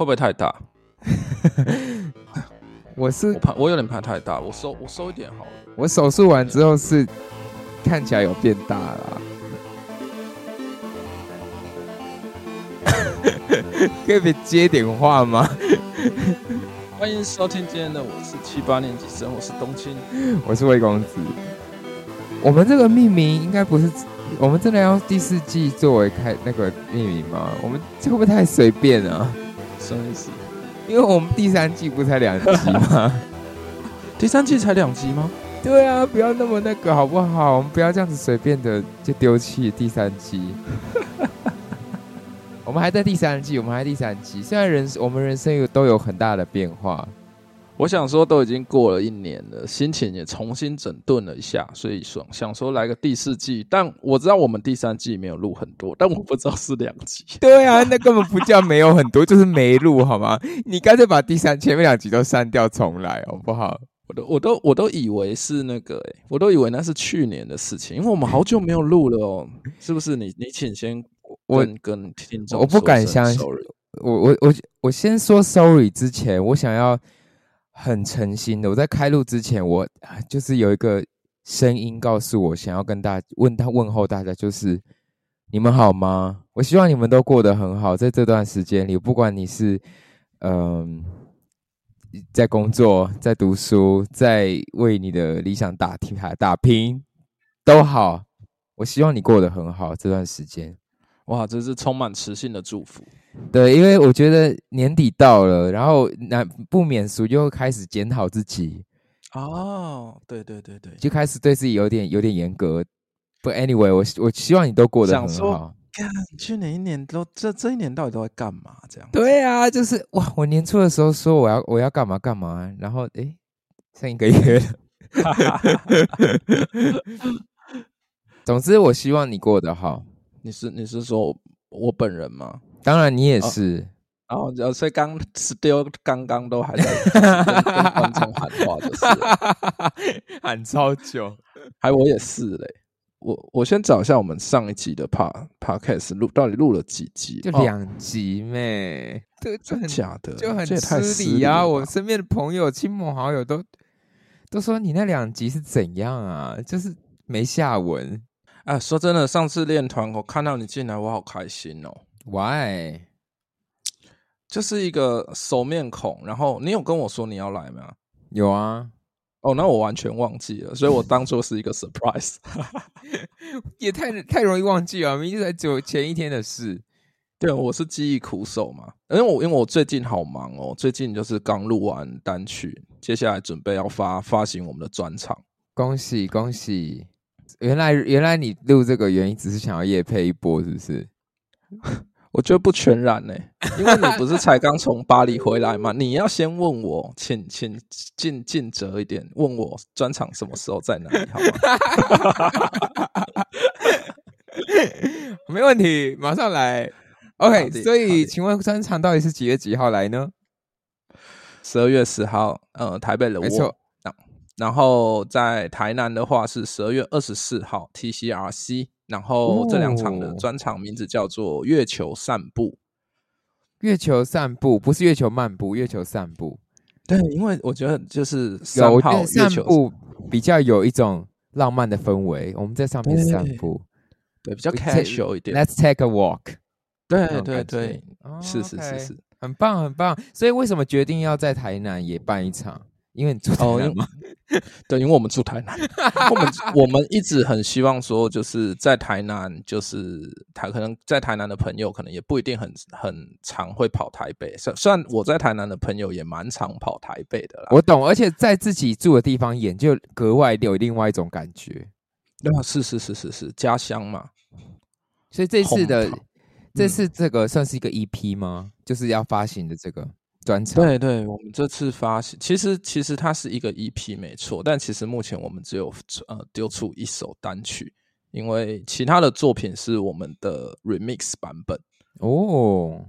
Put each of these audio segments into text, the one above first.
会不会太大？我是我怕我有点怕太大，我收我收一点好了。我手术完之后是看起来有变大了，可以接点话吗？欢迎收听今天的我是七八年级生，我是冬青。我是魏公子。我们这个命名应该不是，我们真的要第四季作为开那个命名吗？我们这会不会太随便啊？什么意思？因为我们第三季不才两集吗？第三季才两集吗？对啊，不要那么那个好不好？我们不要这样子随便的就丢弃第三季。我们还在第三季，我们还在第三季。虽然人我们人生有都有很大的变化，我想说都已经过了一年了，心情也重新整顿了一下，所以说想说来个第四季。但我知道我们第三季没有录很多，但我不知道是两集。对啊，那根本不叫没有很多，就是没录好吗？你干脆把第三前面两集都删掉重来好不好？我都我都我都以为是那个、欸，我都以为那是去年的事情，因为我们好久没有录了哦，是不是？你你请先我跟跟听众我不敢相信 sorry 我我我我先说 sorry 之前，我想要很诚心的，我在开录之前，我就是有一个声音告诉我，想要跟大家问他问候大家，就是你们好吗？我希望你们都过得很好，在这段时间里，不管你是嗯、在工作、在读书、在为你的理想打拼打拼都好，我希望你过得很好这段时间。哇，这是充满磁性的祝福。对，因为我觉得年底到了，然后那不免俗就开始检讨自己，哦，对对对对，就开始对自己有点有点严格。不，anyway，我我希望你都过得很好。看去年一年都这这一年到底都在干嘛？这样对啊，就是哇，我年初的时候说我要我要干嘛干嘛，然后诶，剩一个月了。总之，我希望你过得好。你是你是说我本人吗？当然，你也是。然后呃所以刚 still 刚刚都还在跟 跟观众喊话，就是了喊超久。还我也是嘞。我我先找一下我们上一集的 pa podcast 录到底录了几集？哦就两集咩，这就真很假的，就很失礼礼啊！我身边的朋友、亲朋好友都都说你那两集是怎样啊？就是没下文。啊，说真的，上次练团我看到你进来，我好开心哦。Why？就是一个熟面孔，然后你有跟我说你要来吗？有啊，哦，那我完全忘记了，所以我当做是一个 surprise。也太太容易忘记了，明明就才九前一天的事。对，我是记忆苦手嘛，因为我因为我最近好忙哦，最近就是刚录完单曲，接下来准备要发发行我们的专场。恭喜恭喜！原来原来你录这个原因只是想要夜配一波，是不是？我觉得不全然呢，因为你不是才刚从巴黎回来嘛，你要先问我，请请尽尽责一点，问我专场什么时候在哪里，好吗？没问题，马上来。OK，所以请问专场到底是几月几号来呢？十二月十号，呃，台北的没错我，然然后在台南的话是十二月二十四号 TCRC，然后这两场的哦专场名字叫做月球散步。月球散步不是月球漫步，月球散步。对，因为我觉得就是有，月球，散步比较有一种浪漫的氛围。我们在上面散步对，比较 casual 一点。，Let's take a walk。对对对是是是是。很棒很棒。所以为什么决定要在台南也办一场？因为你住台哦因南嘛。对，因为我们住台南，我们我们一直很希望说，就是在台南，就是台可能在台南的朋友，可能也不一定很很常会跑台北。虽虽然我在台南的朋友也蛮常跑台北的啦。我懂，而且在自己住的地方演，就格外有另外一种感觉。对啊，是是是是是，家乡嘛。所以这次的这嗯次这个算是一个 EP 吗？就是要发行的这个专场。对对，我们这次发行，其实其实它是一个 EP 没错，但其实目前我们只有呃丢出一首单曲，因为其他的作品是我们的 remix 版本。哦，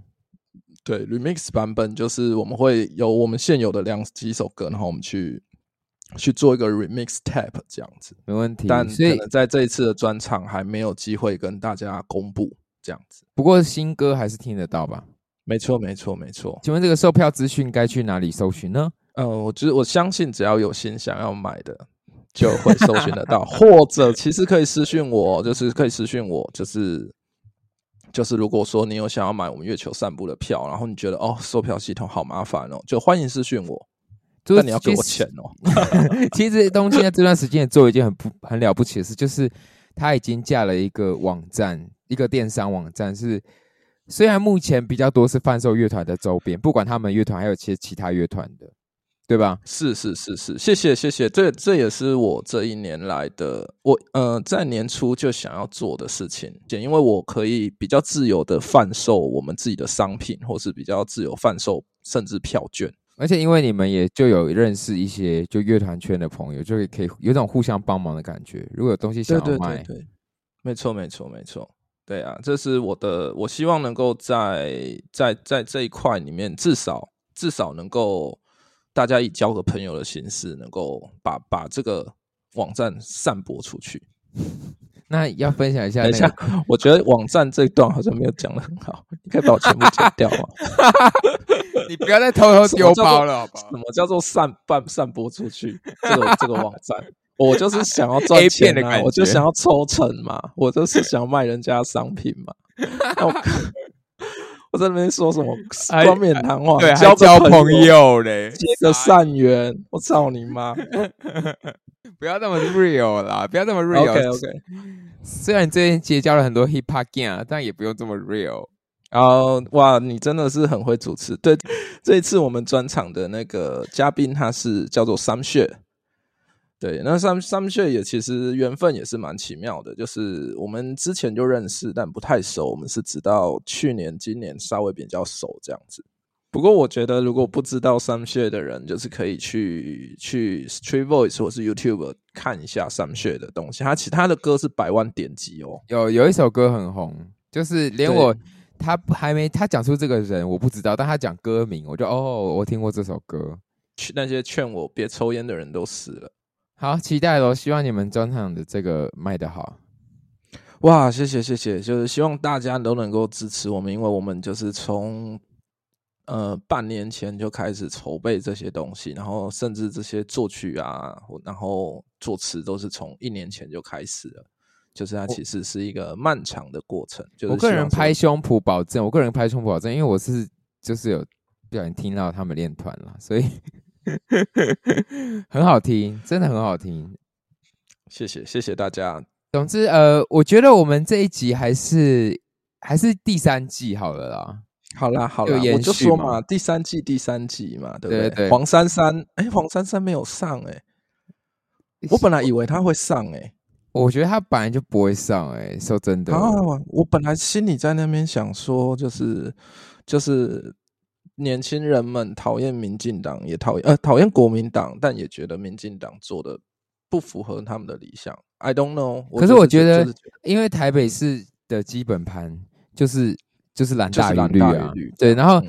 对，remix 版本就是我们会有我们现有的两几首歌，然后我们去去做一个 remix tap 这样子。没问题。但可能在这一次的专场还没有机会跟大家公布这样子。不过新歌还是听得到吧？没错，没错，没错。请问这个售票资讯该去哪里搜寻呢？呃，我觉得我相信只要有心想要买的，就会搜寻得到，或者其实可以私讯我，就是可以私讯我，就是就是如果说你有想要买我们月球散步的票，然后你觉得哦，售票系统好麻烦哦，就欢迎私讯我，但你要给我钱哦。其实东京在这段时间也做一件很不很了不起的事，就是他已经架了一个网站，一个电商网站是。虽然目前比较多是贩售乐团的周边，不管他们乐团还有其其他乐团的，对吧？是是是是，谢谢谢谢，这这也是我这一年来的我呃在年初就想要做的事情，因为我可以比较自由的贩售我们自己的商品，或是比较自由贩售甚至票券，而且因为你们也就有认识一些就乐团圈的朋友，就会可以有种互相帮忙的感觉。如果有东西想要卖，对，没错没错没错。对啊，这是我的，我希望能够在在在这一块里面，至少至少能够大家以交个朋友的形式，能够把把这个网站散播出去。那要分享一下，等一下，我觉得网站这一段好像没有讲的很好，你可以把我全部剪掉吗？你不要再偷偷丢包了，好不好？什么叫做散散散播出去？这个这个网站。我就是想要赚钱啊！我就想要抽成嘛！我就是 想卖人家商品嘛！我在那边说什么冠冕堂皇，交交朋友嘞，结个善缘！我操你妈！不要那么 real 啦，不要那么 real。OK OK。虽然最近结交了很多 hip hop gang，但也不用这么 real。然后哇，你真的是很会主持。对，这一次我们专场的那个嘉宾，他是叫做 Sam 雪。对，那三三雀也其实缘分也是蛮奇妙的，就是我们之前就认识，但不太熟。我们是直到去年、今年稍微比较熟这样子。不过我觉得，如果不知道三雀的人，就是可以去去 Street Voice 或是 YouTube 看一下三雀的东西。他其他的歌是百万点击哦，有有一首歌很红，就是连我他还没他讲出这个人我不知道，但他讲歌名，我就哦，我听过这首歌。那些劝我别抽烟的人都死了。好，期待喽！希望你们专场的这个卖得好。哇，谢谢谢谢，就是希望大家都能够支持我们，因为我们就是从呃半年前就开始筹备这些东西，然后甚至这些作曲啊，然后作词都是从一年前就开始了。就是它其实是一个漫长的过程。就是我个人拍胸脯保证，我个人拍胸脯保证，因为我是就是有不小心听到他们练团了，所以。很好听，真的很好听。谢谢，谢谢大家。总之，呃，我觉得我们这一集还是还是第三季好了啦。好啦，好啦，我就说嘛，第三季第三季嘛，对不对？黄珊珊，哎，黄珊珊没有上哎，我本来以为他会上哎，我觉得他本来就不会上哎，说真的。啊，我本来心里在那边想说，就是就是。年轻人们讨厌民进党，也讨厌呃讨厌国民党，但也觉得民进党做的不符合他们的理想。I don't know。可是我觉得，因为台北市的基本盘就是就是蓝大于绿啊，对。然后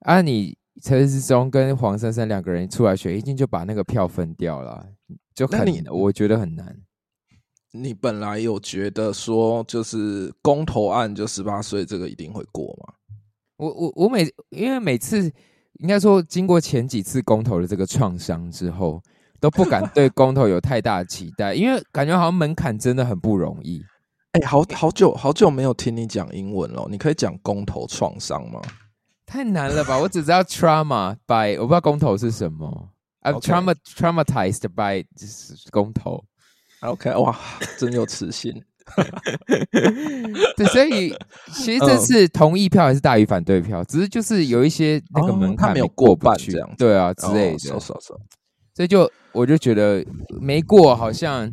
啊，你陈时中跟黄珊珊两个人出来选，一定就把那个票分掉了，就很我觉得很难。你本来有觉得说，就是公投案就十八岁这个一定会过吗？我我我每因为每次应该说经过前几次公投的这个创伤之后，都不敢对公投有太大的期待，因为感觉好像门槛真的很不容易。哎，好好久好久没有听你讲英文了，你可以讲公投创伤吗？太难了吧！我只知道 trauma by，我不知道公投是什么。I'm trauma traumatized by 公投。OK，哇，真有磁性。对，所以其实这次同意票还是大于反对票，只是就是有一些那个门槛没有过半这样，对啊之类的，少少少，所以就我就觉得没过，好像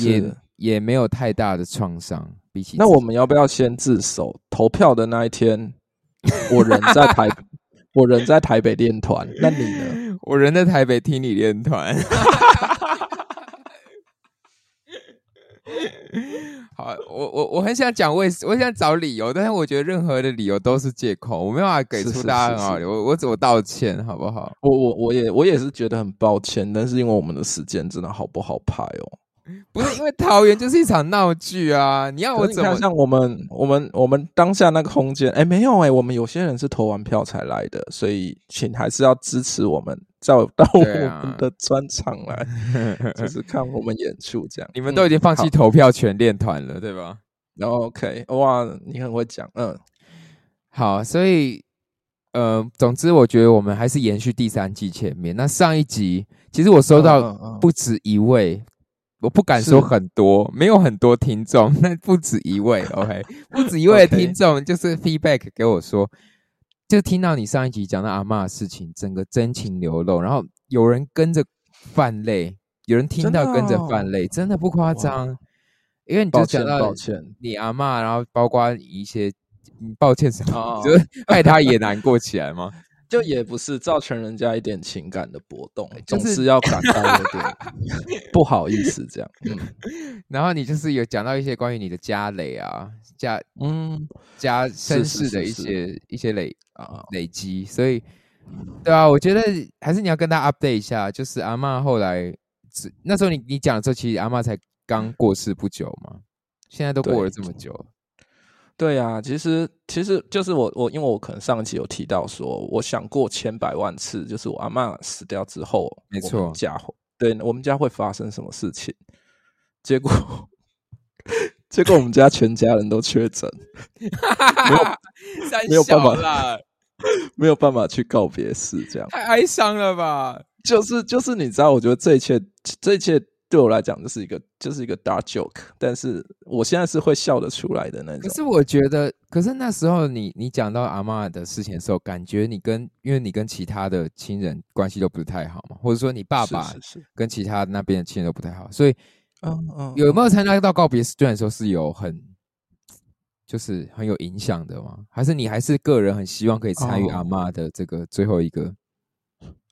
也也没有太大的创伤。比起那我们要不要先自首？投票的那一天，我人在台，我人在台北练团，那你呢？我人在台北听你练团。好，我我我很想讲为，我想找理由，但是我觉得任何的理由都是借口，我没办法给出大家很好理由。我我怎么道歉，好不好？我我我也我也是觉得很抱歉，但是因为我们的时间真的好不好拍哦。不是因为桃园就是一场闹剧啊！你要我怎么？像我们我们我们当下那个空间，哎，没有哎，我们有些人是投完票才来的，所以请还是要支持我们，到到我们的专场来，就是看我们演出这样。你们都已经放弃投票全练团了，对吧？然后 OK，哇，你很会讲，嗯，好，所以呃，总之我觉得我们还是延续第三季前面。那上一集其实我收到不止一位。我不敢说很多，没有很多听众，那不止一位。OK，不止一位听众，就是 feedback 给我说，就听到你上一集讲到阿妈的事情，整个真情流露，然后有人跟着泛泪，有人听到跟着泛泪，真的不夸张。因为你就讲到你阿妈，然后包括一些，抱歉什么，就是 害他也难过起来吗？就也不是造成人家一点情感的波动，总是要感到有点 不好意思这样。嗯，然后你就是有讲到一些关于你的家累啊，家嗯家身世的一些一些累啊累积，所以对啊，我觉得还是你要跟大家 update 一下，就是阿妈后来那时候你你讲的时候，其实阿妈才刚过世不久嘛，现在都过了这么久。对呀，其实其实就是我我因为我可能上一期有提到说，我想过千百万次，就是我阿妈死掉之后，没错，家对我们家会发生什么事情？结果 结果我们家全家人都确诊，没有 没有办法，没有办法去告别式，这样太哀伤了吧？就是就是你知道，我觉得这一切这一切。对我来讲，就是一个就是一个 dark joke，但是我现在是会笑得出来的那种。可是我觉得，可是那时候你你讲到阿妈的事情的时候，感觉你跟因为你跟其他的亲人关系都不是太好嘛，或者说你爸爸跟其他那边的亲人都不太好，所以嗯嗯，有没有参加到告别式？虽然说是有很就是很有影响的吗？还是你还是个人很希望可以参与阿妈的这个最后一个？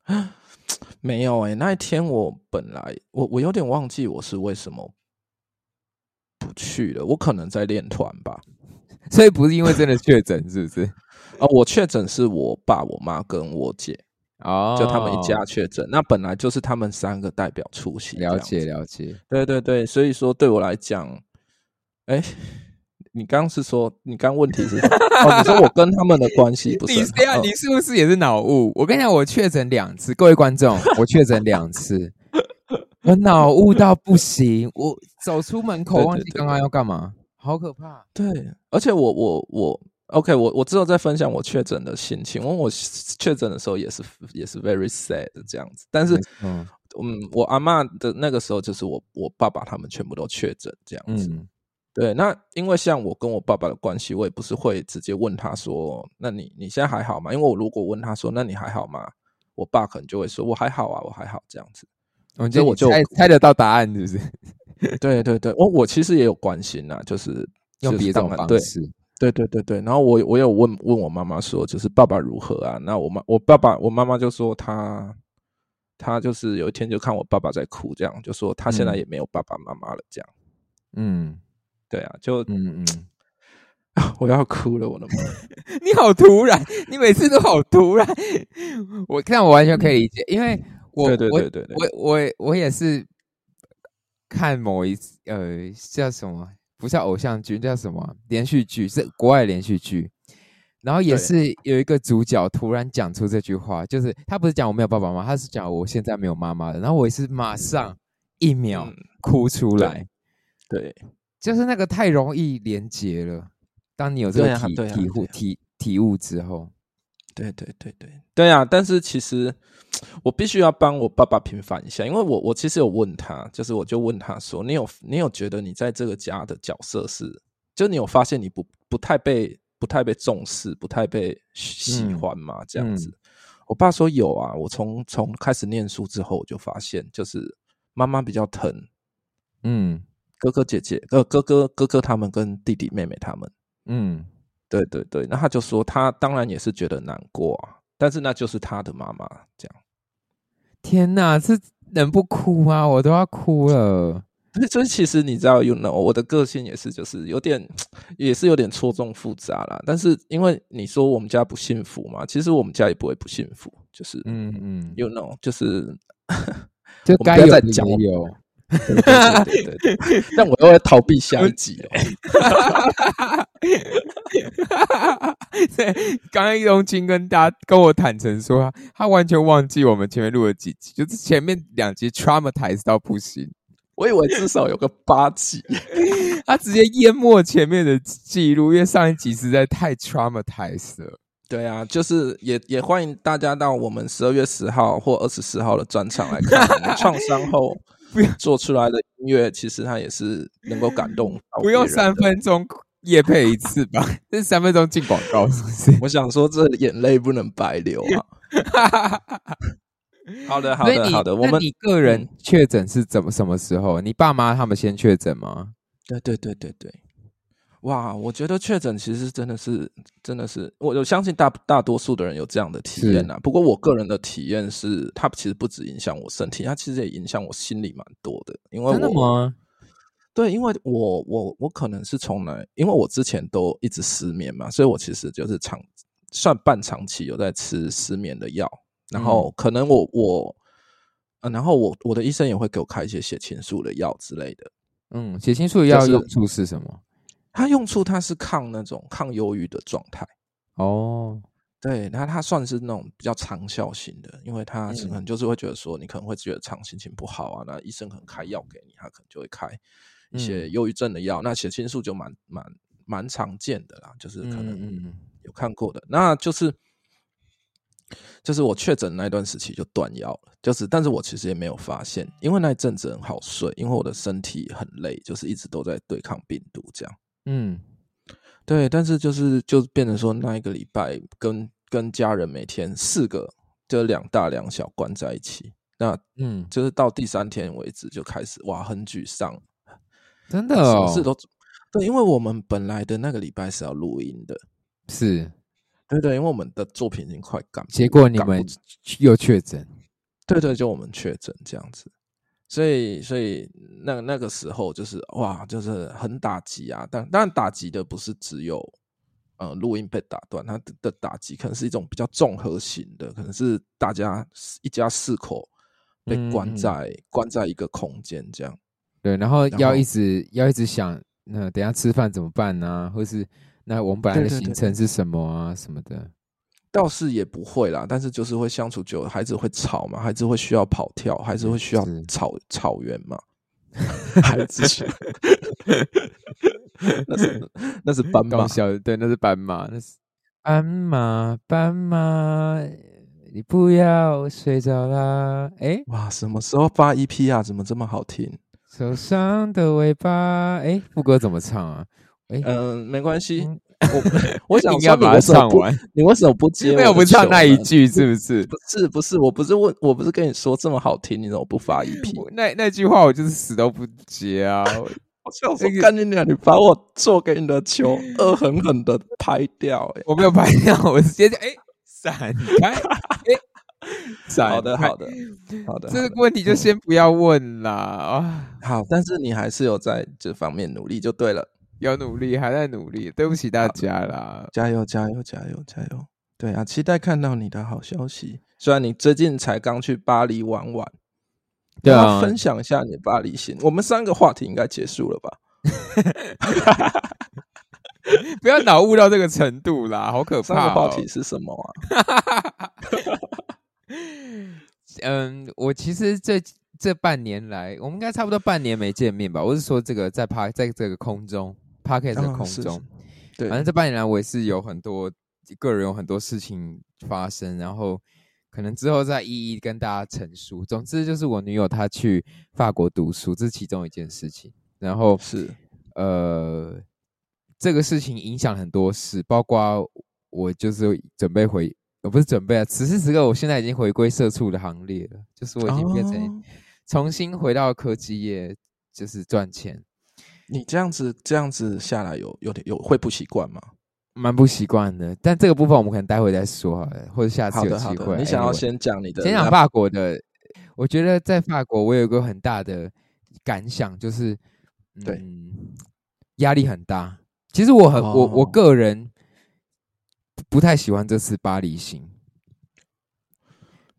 没有哎，那一天我本来我我有点忘记我是为什么不去了，我可能在练团吧，所以不是因为真的确诊，是不是？啊，我确诊是我爸、我妈跟我姐哦，就他们一家确诊，那本来就是他们三个代表出席，了解了解，对对对，所以说对我来讲，哎。你刚刚是说，你刚问题是哦？你说我跟他们的关系不是？你这样，你是不是也是脑雾？我跟你讲，我确诊两次，各位观众，我确诊两次，我脑雾到不行，我走出门口忘记刚刚要干嘛，好可怕。对，而且我我我，OK，我我之后再分享我确诊的心情。我我确诊的时候也是也是 very sad 这样子，但是嗯嗯，我阿妈的那个时候就是我我爸爸他们全部都确诊这样子。对，那因为像我跟我爸爸的关系，我也不是会直接问他说：“那你你现在还好吗？”因为我如果问他说：“那你还好吗？”我爸可能就会说：“我还好啊，我还好。”这样子，我觉得我就猜猜得到答案，是不是？对对对，我我其实也有关心呐，就是用别种方式，对对对对。然后我我有问问我妈妈说：“就是爸爸如何啊？”那我妈我爸爸我妈妈就说：“他他就是有一天就看我爸爸在哭，这样就说他现在也没有爸爸妈妈了。”这样，嗯。对啊，就嗯嗯，我要哭了，我的妈！你好突然，你每次都好突然。我看我完全可以理解，因为我对对对对，我我我也是看某一呃叫什么，不叫偶像剧，叫什么连续剧，是国外连续剧。然后也是有一个主角突然讲出这句话，就是他不是讲我没有爸爸妈妈，他是讲我现在没有妈妈的。然后我也是马上一秒哭出来，对。就是那个太容易连接了。当你有这个体体悟体体悟之后，对对对对对啊！但是其实我必须要帮我爸爸平反一下，因为我我其实有问他，就是我就问他说：“你有你有觉得你在这个家的角色是？就你有发现你不不太被不太被重视，不太被喜欢吗？”这样子，我爸说有啊。我从从开始念书之后，我就发现，就是妈妈比较疼，嗯。哥哥姐姐，呃，哥哥哥哥他们跟弟弟妹妹他们，嗯，对对对，那他就说他当然也是觉得难过啊，但是那就是他的妈妈这样。天哪，这能不哭吗？我都要哭了。所以其实你知道，you know，我的个性也是，就是有点，也是有点错综复杂啦。但是因为你说我们家不幸福嘛，其实我们家也不会不幸福，就是，嗯嗯，you know，就是 就该有的也有。对对对但我又会逃避下一集哦。对，刚刚易容青跟大家跟我坦诚说，他完全忘记我们前面录了几集，就是前面两集 traumatized 到不行。我以为至少有个八集，他直接淹没前面的记录，因为上一集实在太 traumatized 了。对啊，就是也也欢迎大家到我们十二月十号或二十四号的专场来看创伤后 做出来的音乐，其实它也是能够感动。不用三分钟夜配一次吧？这三分钟进广告是不是？我想说，这眼泪不能白流啊。好的，好的，好的。我们你个人确诊是怎么什么时候？你爸妈他们先确诊吗？对对对对对。哇，我觉得确诊其实真的是，真的是，我我相信大大多数的人有这样的体验呐。不过我个人的体验是，它其实不止影响我身体，它其实也影响我心里蛮多的。因为真的吗？对，因为我我我可能是从来，因为我之前都一直失眠嘛，所以我其实就是长算半长期有在吃失眠的药。然后可能我我，呃，然后我我的医生也会给我开一些血清素的药之类的。嗯，血清素的药用处是什么？它用处它是抗那种抗忧郁的状态。哦，对，那它算是那种比较长效型的，因为它可能就是会觉得说你可能会觉得常心情不好啊，那医生可能开药给你，他可能就会开一些忧郁症的药，那血清素就蛮蛮蛮常见的啦，就是可能有看过的，那就是就是我确诊那段时期就断药了，就是但是我其实也没有发现，因为那一阵子很好睡，因为我的身体很累，就是一直都在对抗病毒这样。嗯，对，但是就是就变成说那一个礼拜跟跟家人每天四个就两大两小关在一起，那嗯，就是到第三天为止就开始哇很沮丧，真 的哦，事都对，因为我们本来的那个礼拜是要录音的，是，对对，因为我们的作品已经快赶，结果你们又确诊，对对，就我们确诊这样子。所以，所以那那个时候就是哇，就是很打击啊！但当然，打击的不是只有呃录音被打断，它的打击可能是一种比较综合型的，可能是大家一家四口被关在关在一个空间这样。对，然后要一直要一直想，那等下吃饭怎么办呢？或是那我们本来的行程是什么啊什么的。倒是也不会啦，但是就是会相处久，了，孩子会吵嘛，孩子会需要跑跳，孩子会需要草草原嘛，孩子，那是那是斑马，对，那是斑马，那是斑马，斑马，你不要睡着啦！哎，哇，什么时候发 EP 啊？怎么这么好听？受伤的尾巴，哎，副歌怎么唱啊？哎，嗯，没关系。我我想 要把它唱完，你为什么不接？没有不唱那一句，是不是？不是不是，我不是问，我不是跟你说这么好听，你怎么不发一批？那那句话我就是死都不接啊！我 想说，干你娘！你把我做给你的球恶狠狠的拍掉！哎，我没有拍掉，我直接哎闪开！哎，闪好的好的好的，这个问题就先不要问啦啊！好，但是你还是有在这方面努力就对了。有努力，还在努力，对不起大家啦！加油，加油，加油，加油！对啊，期待看到你的好消息。虽然你最近才刚去巴黎玩玩，对啊，分享一下你的巴黎行。我们三个话题应该结束了吧？不要脑悟到这个程度啦，好可怕！三个话题是什么啊？嗯，我其实这。这半年来，我们应该差不多半年没见面吧？我是说，这个在趴在这个空中 p a r k 的空中，对，反正这半年来，我也是有很多个人有很多事情发生，然后可能之后再一一跟大家陈述。总之，就是我女友她去法国读书，这是其中一件事情。然后是呃，这个事情影响很多事，包括我就是准备回，我不是准备啊，此时此刻，我现在已经回归社畜的行列了，就是我已经变成。重新回到科技业，就是赚钱。你这样子这样子下来，有有点有会不习惯吗？蛮不习惯的。但这个部分我们可能待会再说好了，或者下次有机会。你想要先讲你的，先讲法国的。我觉得在法国，我有一个很大的感想，就是对压力很大。其实我很我我个人不太喜欢这次巴黎行。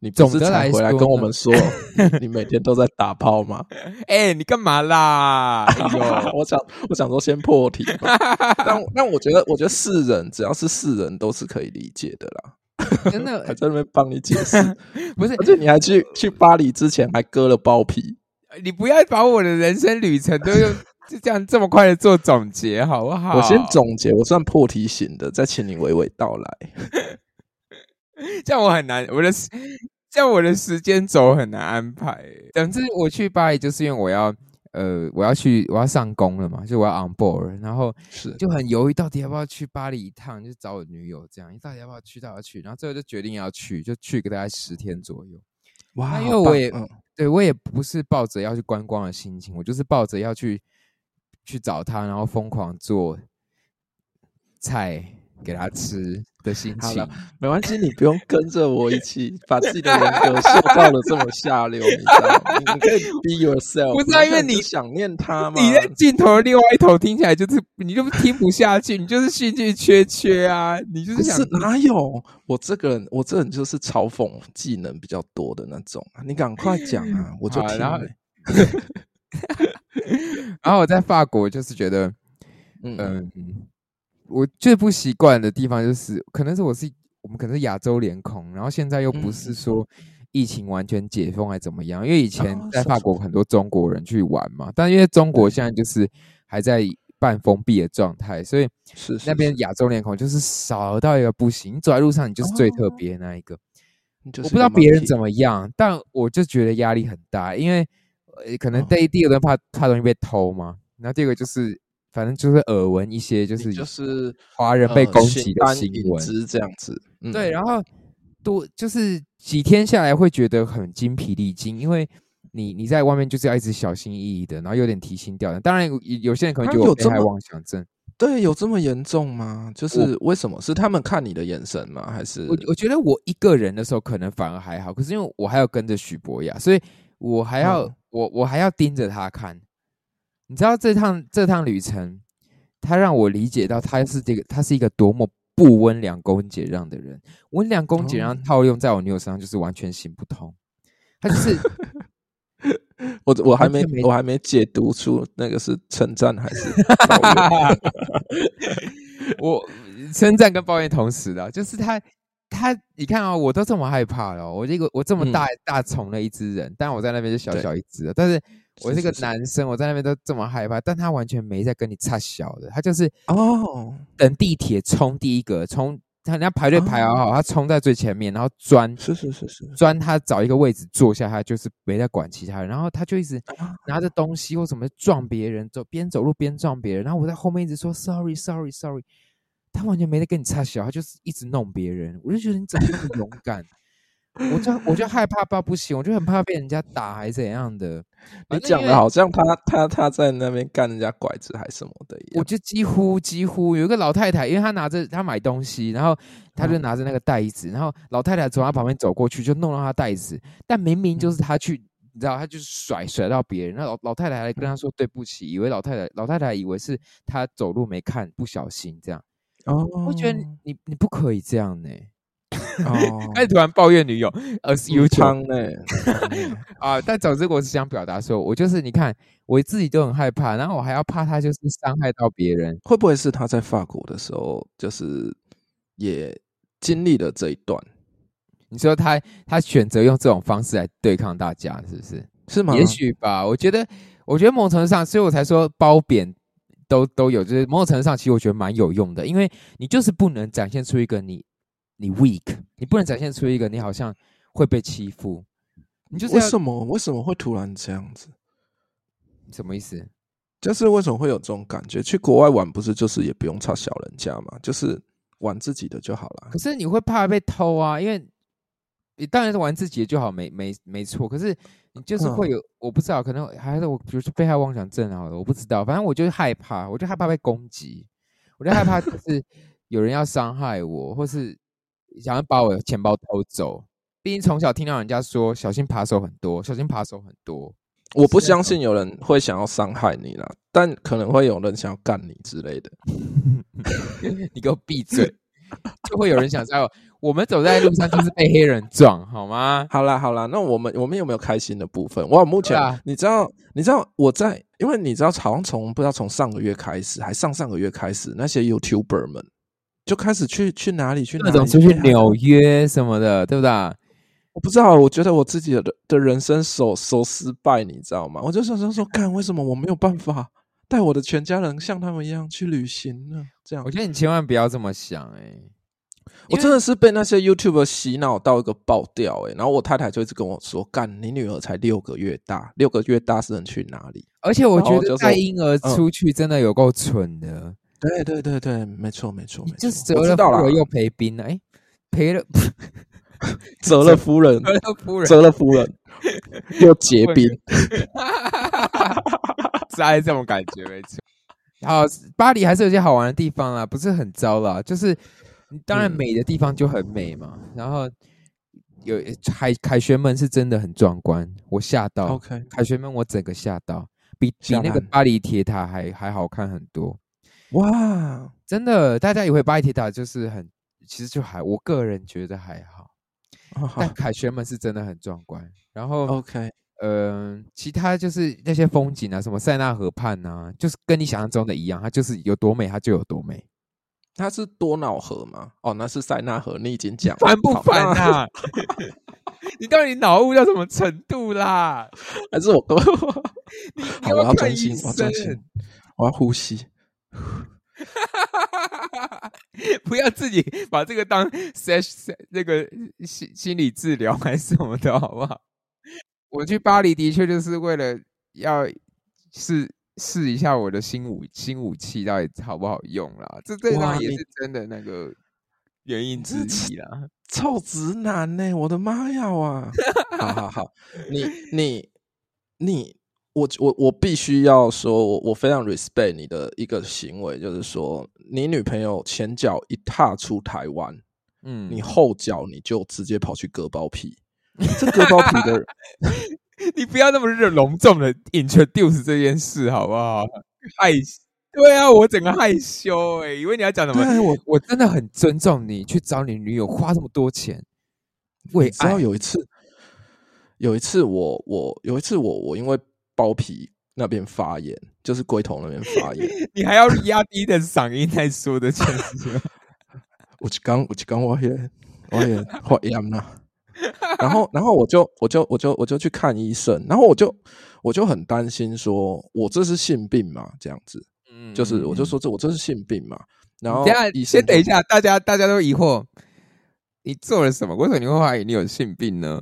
你不总的是才回来跟我们说，你每天都在打炮吗？哎、你干嘛啦？哎呦，我想，我想说先破题吧。但但我觉得，我觉得世人只要是世人都是可以理解的啦。真的还在那边帮你解释，不是而且你还去去巴黎之前还割了包皮。你不要把我的人生旅程都用就这样这么快的做总结好不好？我先总结，我算破题型的，再请你娓娓道来。这样我很难，我的时这样我的时间轴很难安排。总之，我去巴黎就是因为我要呃我要去我要上工了嘛，就我要 on board，然后是，就很犹豫到底要不要去巴黎一趟，就找我女友这样，到底要不要去，到底要去，然后最后就决定要去，就去个大概十天左右。哇因为我也嗯对我也不是抱着要去观光的心情，我就是抱着要去去找他，然后疯狂做菜给他吃的心情好了。没关系，你不用跟着我一起 把自己的人格塑造的这么下流，你知道吗？你你可以 be yourself，不是啊因为你想念他吗？你在镜头的另外一头听起来就是你就听不下去，你就是兴趣缺缺啊，你就是想哪有？我这个人，我这人就是嘲讽技能比较多的那种啊！你赶快讲啊，我就听、好然后欸。然后我在法国就是觉得，嗯嗯嗯，我最不习惯的地方就是，可能是我是我们可能是亚洲脸孔，然后现在又不是嗯。说疫情完全解封还怎么样，因为以前哦在法国很多中国人去玩嘛，但因为中国现在就是还在半封闭的状态，所以是是那边亚洲脸孔就是少到一个不行，你走在路上你就是最特哦。别的那一个。我不知道别人怎么样，但我就觉得压力很大，因为呃，可能哦。第一第一个怕怕东西被偷嘛，然后第二个就是反正就是耳闻一些就是就是华人被呃攻击的新闻，影只这样子。嗯对，然后多就是几天下来会觉得很精疲力尽，因为你你在外面就是要一直小心翼翼的，然后有点提心吊胆。当然有有些人可能啊觉得我被害妄想症，对，有这么严重吗？就是为什么？是他们看你的眼神吗？还是我我觉得我一个人的时候可能反而还好，可是因为我还要跟着许博雅，所以我还要、嗯我我还要盯着他看。你知道这趟这趟旅程，他让我理解到他是这个他是一个多么不温良恭俭让的人。温良恭俭让哦套用在我女友身上就是完全行不通。他就是 我我还没没我还没解读出那个是称赞还是 我称赞跟抱怨同时的，就是他他，你看啊、我都这么害怕了，我这个我这么大、大宠了一只人，但我在那边就小小一只了，但是我是个男生，我在那边都这么害怕，但他完全没在跟你差小的，他就是哦，等地铁冲第一个，冲他人家排队排好好，他冲在最前面，然后钻是是是是，钻他找一个位置坐下，他就是没在管其他人，然后他就一直啊。拿着东西或什么撞别人，走边走路边撞别人，然后我在后面一直说 sorry sorry sorry，他完全没在跟你插小，他就是一直弄别人，我就觉得你怎么那么勇敢？我就我就害怕到不行，我就很怕被人家打还是怎样的。你讲的好像他他他在那边干人家拐子还什么的一样。我就几乎几乎有一个老太太，因为她拿着她买东西，然后她就嗯拿着那个袋子，然后老太太从她旁边走过去，就弄到她袋子，但明明就是她去，你知道，她就是甩甩到别人，那老老太太还跟她说对不起，以为老太太老太太以为是她走路没看，不小心这样。哦，我觉得你你你不可以这样呢、哦，开始突然抱怨女友，而是 you 汤呢？啊，但总之我是想表达说，我就是你看我自己都很害怕，然后我还要怕他就是伤害到别人。会不会是他在法国的时候，就是也经历了这一段，你说他他选择用这种方式来对抗大家，是不是？是吗？也许吧。我觉得，我觉得某种程度上，所以我才说褒贬都都有，就是某种程度上，其实我觉得蛮有用的，因为你就是不能展现出一个你你 weak，你不能展现出一个你好像会被欺负，你就是为什么为什么会突然这样子？什么意思？就是为什么会有这种感觉？去国外玩不是就是也不用差小人家嘛，就是玩自己的就好了可。是你会怕被偷啊，因为你当然是玩自己的就好，没没没错。可是你就是会有，我不知道，可能还是我，比如说被害妄想症好了，我不知道，反正我就是害怕，我就害怕被攻击，我就害怕就是有人要伤害我，或是想要把我的钱包偷走。毕竟从小听到人家说小心扒手很多，小心扒手很多。我不相信有人会想要伤害你啦，但可能会有人想要干你之类的。你给我闭嘴！就会有人想知道我们走在路上就是被黑人撞，好吗？好啦好啦，那我们我们有没有开心的部分？我目前、啊你知道你知道我在，因为你知道好像从不知道从上个月开始，还上上个月开始，那些 YouTuber 们就开始去去哪里去哪里各种出去纽约什么的，对不对？我不知道，我觉得我自己的的人生手手失败，你知道吗？我就想说说，干为什么我没有办法带我的全家人像他们一样去旅行呢？这样我，觉得你千万不要这么想、哎，我真的是被那些 YouTube 洗脑到一个爆掉诶、然后我太太就一直跟我说：“干，你女儿才六个月大，六个月大是能去哪里而且我觉得带婴儿嗯出去真的有够蠢的，？”对对对对，没错没错，你没错就是折了夫人又赔兵了，哎，赔了 折了夫人，折了夫人，折了夫人，又结冰。是这种感觉，没错。好，巴黎还是有些好玩的地方啦，不是很糟啦。就是当然嗯美的地方就很美嘛，然后有海凯旋门是真的很壮观，我吓到。OK，凯旋门我整个吓到，比比那个巴黎铁塔还还好看很多。哇，真的，大家以为巴黎铁塔就是很，其实就还，我个人觉得还好，但凯旋门是真的很壮观。然后，OK，嗯、其他就是那些风景啊，什么塞纳河畔啊，就是跟你想象中的一样，它就是有多美，它就有多美。它是多瑙河吗？哦，那是塞纳河，你已经讲了烦不好烦那啊？你到底脑雾到什么程度啦？还是我 好，要看我要专心医，我要专生心，我要呼吸。不要自己把这个当 sesh 那个心心理治疗还是什么的，好不好？我去巴黎的确就是为了要试试一下我的新武新武器到底好不好用啦，这这当然也是真的那个原因之一啦。臭直男呢、我的妈呀啊！好好好，你你你，我我我必须要说，我我非常 respect 你的一个行为，就是说，你女朋友前脚一踏出台湾，嗯，你后脚你就直接跑去割包皮，这割包皮的 你不要那么热隆重的 introduce 这件事好不好？害对啊，我整个害羞哎、以为你要讲什么？对我我真的很尊重你去找你女友花这么多钱，为你知道有一次，有一次我我有一次我我因为包皮那边发炎，就是龟头那边发炎，你还要压低的嗓音来说的这件事情吗。有一刚我就刚我也我也发炎了，然后然后我就我就我就我就去看医生，然后我就我就很担心说，我这是性病嘛？这样子，嗯就是我就说这我这是性病嘛？然后等一下先等一下，大家大家都疑惑，你做了什么？为什么你会怀疑你有性病呢？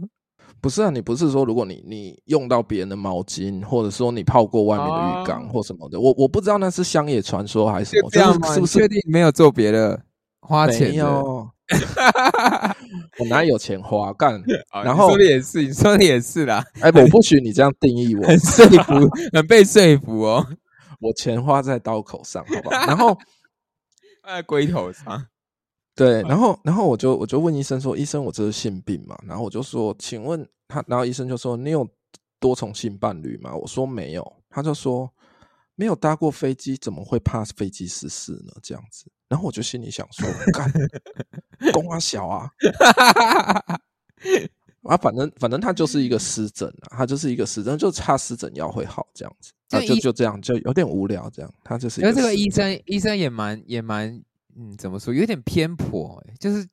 不是啊，你不是说如果你你用到别人的毛巾，或者说你泡过外面的浴缸哦或什么的，我我不知道那是乡野传说还是什么，这样是是不是确定没有做别的花钱没的？有？我哪有钱花干？啊然后你说的也是，你说的也是啦，哎，我不许你这样定义我，很说服，很被说服哦。我钱花在刀口上，好不好？然后放在龟头上，对，然后然后我就我就问医生说，医生，我这是性病嘛？然后我就说，请问他，然后医生就说，你有多重性伴侣吗？我说没有，他就说没有搭过飞机，怎么会怕飞机失事呢？这样子，然后我就心里想说，干，公啊小啊，啊，反正反正他就是一个湿疹啊，他就是一个湿疹，就差湿疹药会好这样子，啊，就就这样，就有点无聊这样，他就是一可是这个医生医生也蛮也蛮，嗯，怎么说，有点偏颇、欸，就是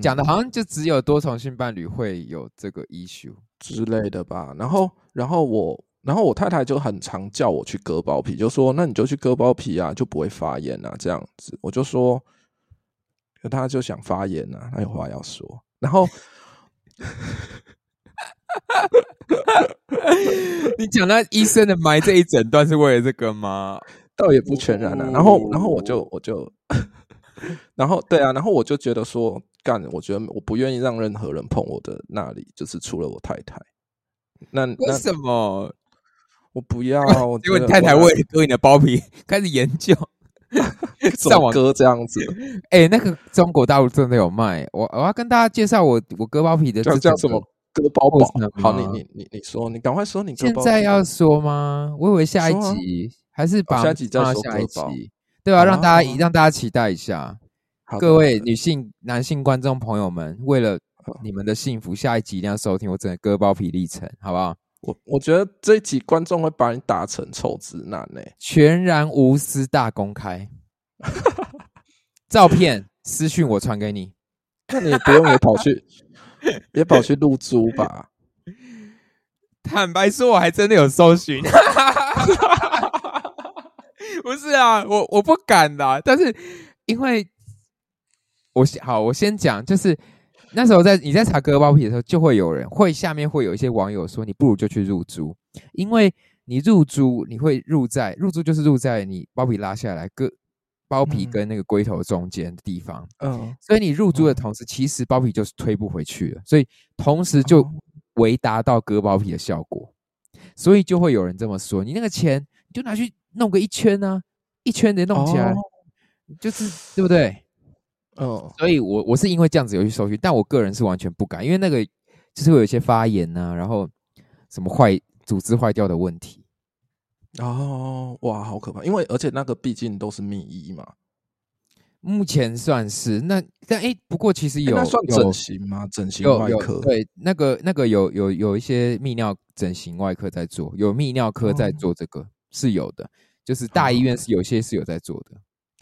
讲的嗯好像就只有多重性伴侣会有这个 issue。之类的吧。然后，然后我，然后我太太就很常叫我去割包皮，就说那你就去割包皮啊，就不会发炎啊，这样子。我就说，可他就想发炎啊，他有话要说。然后，你讲那医生的埋这一整段是为了这个吗？倒也不全然啊。然后，然后我就我就，然后对啊，然后我就觉得说，干，我觉得我不愿意让任何人碰我的那里，就是除了我太太。那为什么？我不要啊，我结果觉得我你太太为了割你的包皮开始研究，怎上网割这样子，哎、那个中国大陆真的有卖，我我要跟大家介绍我我割包皮的叫这叫什么？割包过程宝？好，你你你你说，你赶快说，你割现在要说吗？我以为下一集、还是把下一集再放到下一集，对啊，让大家哦让大家期待一下。各位女性、男性观众朋友们，为了你们的幸福，下一集一定要收听我整个割包皮历程，好不好？我我觉得这一集观众会把你打成臭直男呢、全然无私大公开，照片私讯我传给你。那你也不用也跑去，也跑去露珠吧？坦白说，我还真的有搜寻，不是啊，我我不敢啦，但是因为我先好，我先讲，就是那时候在你在查割包皮的时候，就会有人会下面会有一些网友说，你不如就去入珠，因为你入珠你会入在入珠就是入在你包皮拉下来割包皮嗯。跟那个龟头中间的地方，嗯，所以你入珠的嗯同时，其实包皮就是推不回去了，所以同时就哦。为达到割包皮的效果，所以就会有人这么说：你那个钱你就拿去弄个一圈啊，一圈得弄起来，哦就是对不对？哦，所以我我是因为这样子有去搜寻，但我个人是完全不敢，因为那个就是会有一些发炎呐、然后什么坏组织坏掉的问题。哦，哇，好可怕！因为而且那个毕竟都是秘医嘛，目前算是那但哎，不过其实有算整形吗？整形外科？对那个那个有有有一些泌尿整形外科在做，有泌尿科在哦做这个、是有的，就是大医院是有些是有在做的。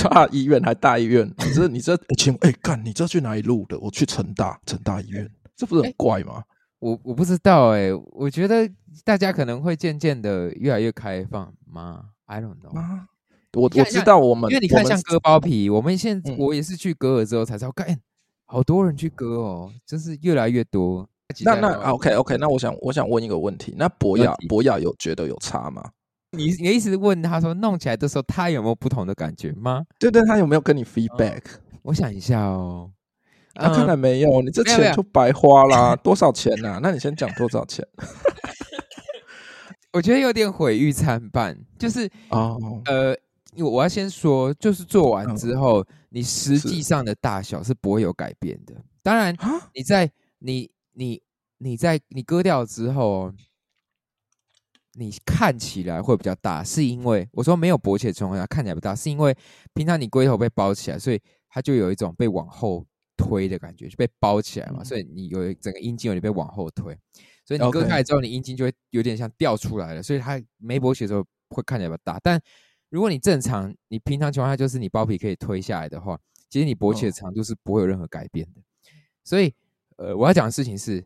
大医院还大医院？你这你这，诶请问，哎，干，你这去哪里录的？我去成大，成大医院，这不是很怪吗？我我不知道哎、我觉得大家可能会渐渐的越来越开放吗？I don't know。啊，我我知道我们，因为你看，像割包皮，我们现在嗯我也是去割了之后才知道，干、好多人去割哦，真是越来越多。那那啊 OK OK，那我想我想问一个问题，那博雅博雅有觉得有差吗？你你的意思是问他说弄起来的时候，他有没有不同的感觉吗？对对，他有没有跟你 feedback？我想一下哦，啊，看来嗯没有，你这钱就白花啦，多少钱呐、那你先讲多少钱？我觉得有点毁誉参半，就是哦，呃，我要先说，就是做完嗯之后，你实是际上的大小是不会有改变的。当然，啊，你在你你你在你割掉之后哦，你看起来会比较大，是因为我说没有勃起的情况下看起来不大，是因为平常你龟头被包起来，所以它就有一种被往后推的感觉，就被包起来嘛，嗯所以你有整个阴茎有点被往后推，所以你割开来之后，你阴茎就会有点像掉出来了，所以它没勃起的时候会看起来比较大。但如果你正常，你平常情况下就是你包皮可以推下来的话，其实你勃起的哦长度是不会有任何改变的。所以，呃，我要讲的事情是，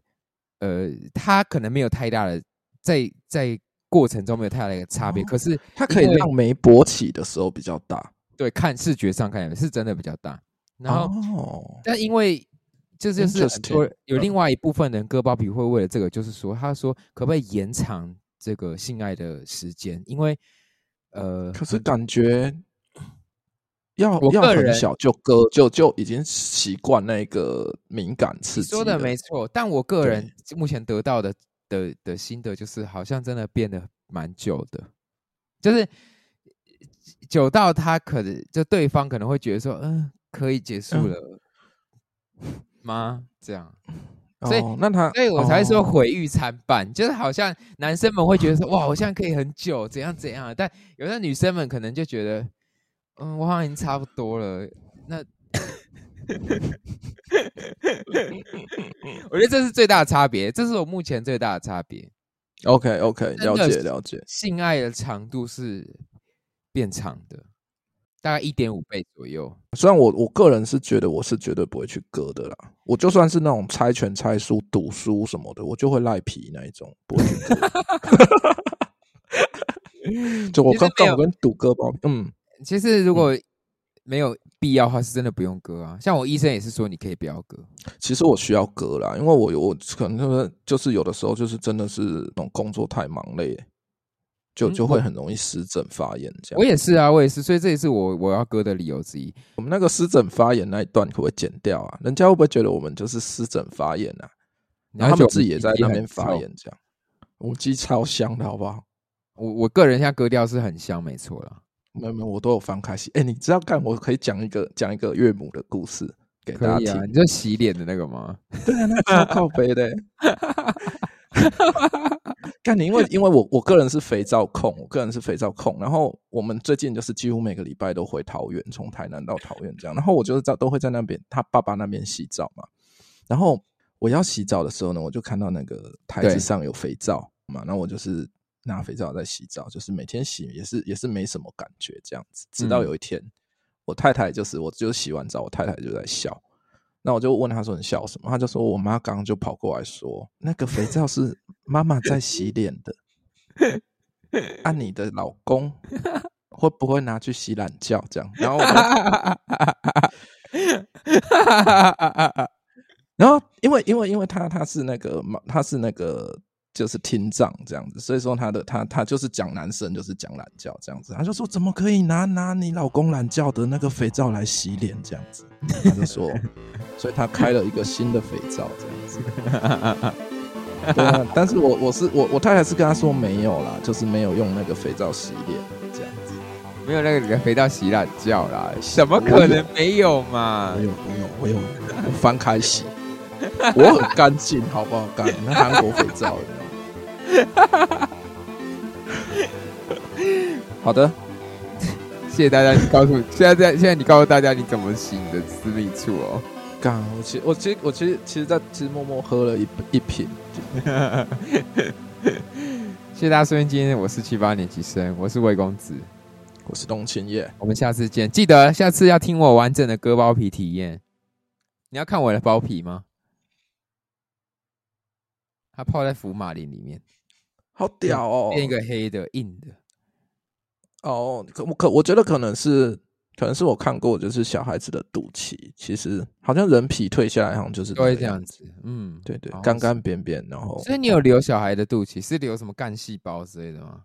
呃，它可能没有太大的在在过程中没有太大的一个差别，哦可是它可以让没勃起的时候比较大。对看视觉上看是真的比较大。然后，哦，但因为这就是很多有另外一部分人割包皮会为了这个，就是说，他说可不可以延长这个性爱的时间？因为呃，可是感觉要我个人小就割，就就已经习惯那个敏感刺激说的没错，但我个人目前得到的的的心得就是，好像真的变得蛮久的，就是久到他可能就对方可能会觉得说，嗯，可以结束嗯了吗？这样，所以哦，那他所以我才说哦毁誉参半，就是好像男生们会觉得说，哇，我现在可以很久，怎样怎样，但有的女生们可能就觉得，嗯，我好像已经差不多了，那。我觉得这是最大的差别，这是我目前最大的差别。OK OK，了解了解。性爱的长度是变长的，大概一点五倍左右。虽然我我个人是觉得我是绝对不会去割的啦，我就算是那种猜拳猜输、赌输什么的，我就会赖皮那一种，不会去割。就我其实没有刚刚我跟赌哥包，嗯，其实如果没有必要的话，是真的不用割啊。像我医生也是说，你可以不要割。其实我需要割啦，因为我有我可能就是就是有的时候就是真的是那种工作太忙累，就嗯就会很容易湿疹发炎这样。我也是啊，我也是，所以这也是我我要割的理由之一。我们那个湿疹发炎那一段可不可以剪掉啊？人家会不会觉得我们就是湿疹发炎啊？然后他们自己也在那边发炎，这样。我们鸡超香的好不好？我我个人现在割掉是很香，没错啦。没有没有，我都有翻开洗。哎、你知道干？我可以讲一个讲一个岳母的故事给大家听。啊，你就洗脸的那个吗？对啊，那个超靠背的欸。干你，因为因为我我个人是肥皂控，我个人是肥皂控。然后我们最近就是几乎每个礼拜都回桃园，从台南到桃园这样。然后我就是在都会在那边他爸爸那边洗澡嘛。然后我要洗澡的时候呢，我就看到那个台子上有肥皂嘛，然后我就是拿肥皂在洗澡，就是每天洗也是也是没什么感觉这样子。直到有一天，我太太就是我就洗完澡，我太太就在笑。那我就问她说：“你笑什么？”她就说：“我妈刚刚就跑过来说，那个肥皂是妈妈在洗脸的。按你的老公会不会拿去洗懒觉？这样，然后，然后，因为，因为，因为他他是那个他是那个。”就是听障这样子，所以说他的他他就是讲男生就是讲懒觉这样子，他就说怎么可以拿拿你老公懒觉的那个肥皂来洗脸这样子，他就说，所以他开了一个新的肥皂这样子。对啊，但是我我是我我太太是跟他说没有啦，就是没有用那个肥皂洗脸这样子，没有那个肥皂洗懒觉啦，怎么可能没有嘛？没有没有我有翻开洗，我很干净好不好？干那韩国肥皂。好的，谢谢大家。你告诉现在在现在你告诉大家你怎么洗你的私密处哦。刚我其实我其实我其实其实在其实默默喝了一一瓶。谢谢大家收听今天我是七八年级生，我是魏公子，我是冬青叶。我们下次见，记得下次要听我完整的割包皮体验。你要看我的包皮吗？它泡在福马林里面。好屌哦！变一个黑的硬的哦，可我可我觉得可能是可能是我看过，就是小孩子的肚脐，其实好像人皮退下来，好像就是都会这样子。嗯，对对，干干扁扁，然后所以你有留小孩的肚脐，是留什么干细胞之类的吗？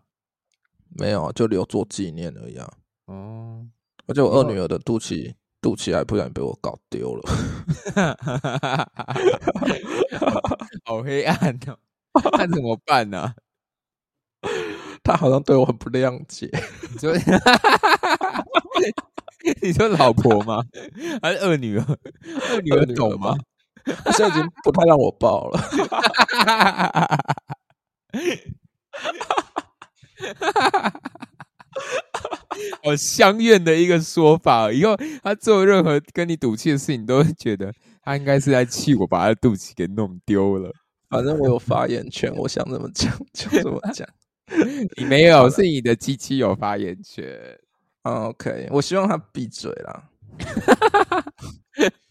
没有，就留做纪念而已啊。哦，而且我二女儿的肚脐肚脐还不然被我搞丢了 好黑暗哦，那怎么办呢？他好像对我很不谅解。你说，你说老婆吗？还是二女儿？二女儿懂吗？现在已经不太让我抱了。好相怨的一个说法。以后他做任何跟你赌气的事情，都会觉得他应该是在气我，把他的肚脐给弄丢了。反正我有发言权，我想怎么讲就怎么讲。你没有，是你的机器有发言权。OK，我希望他闭嘴了。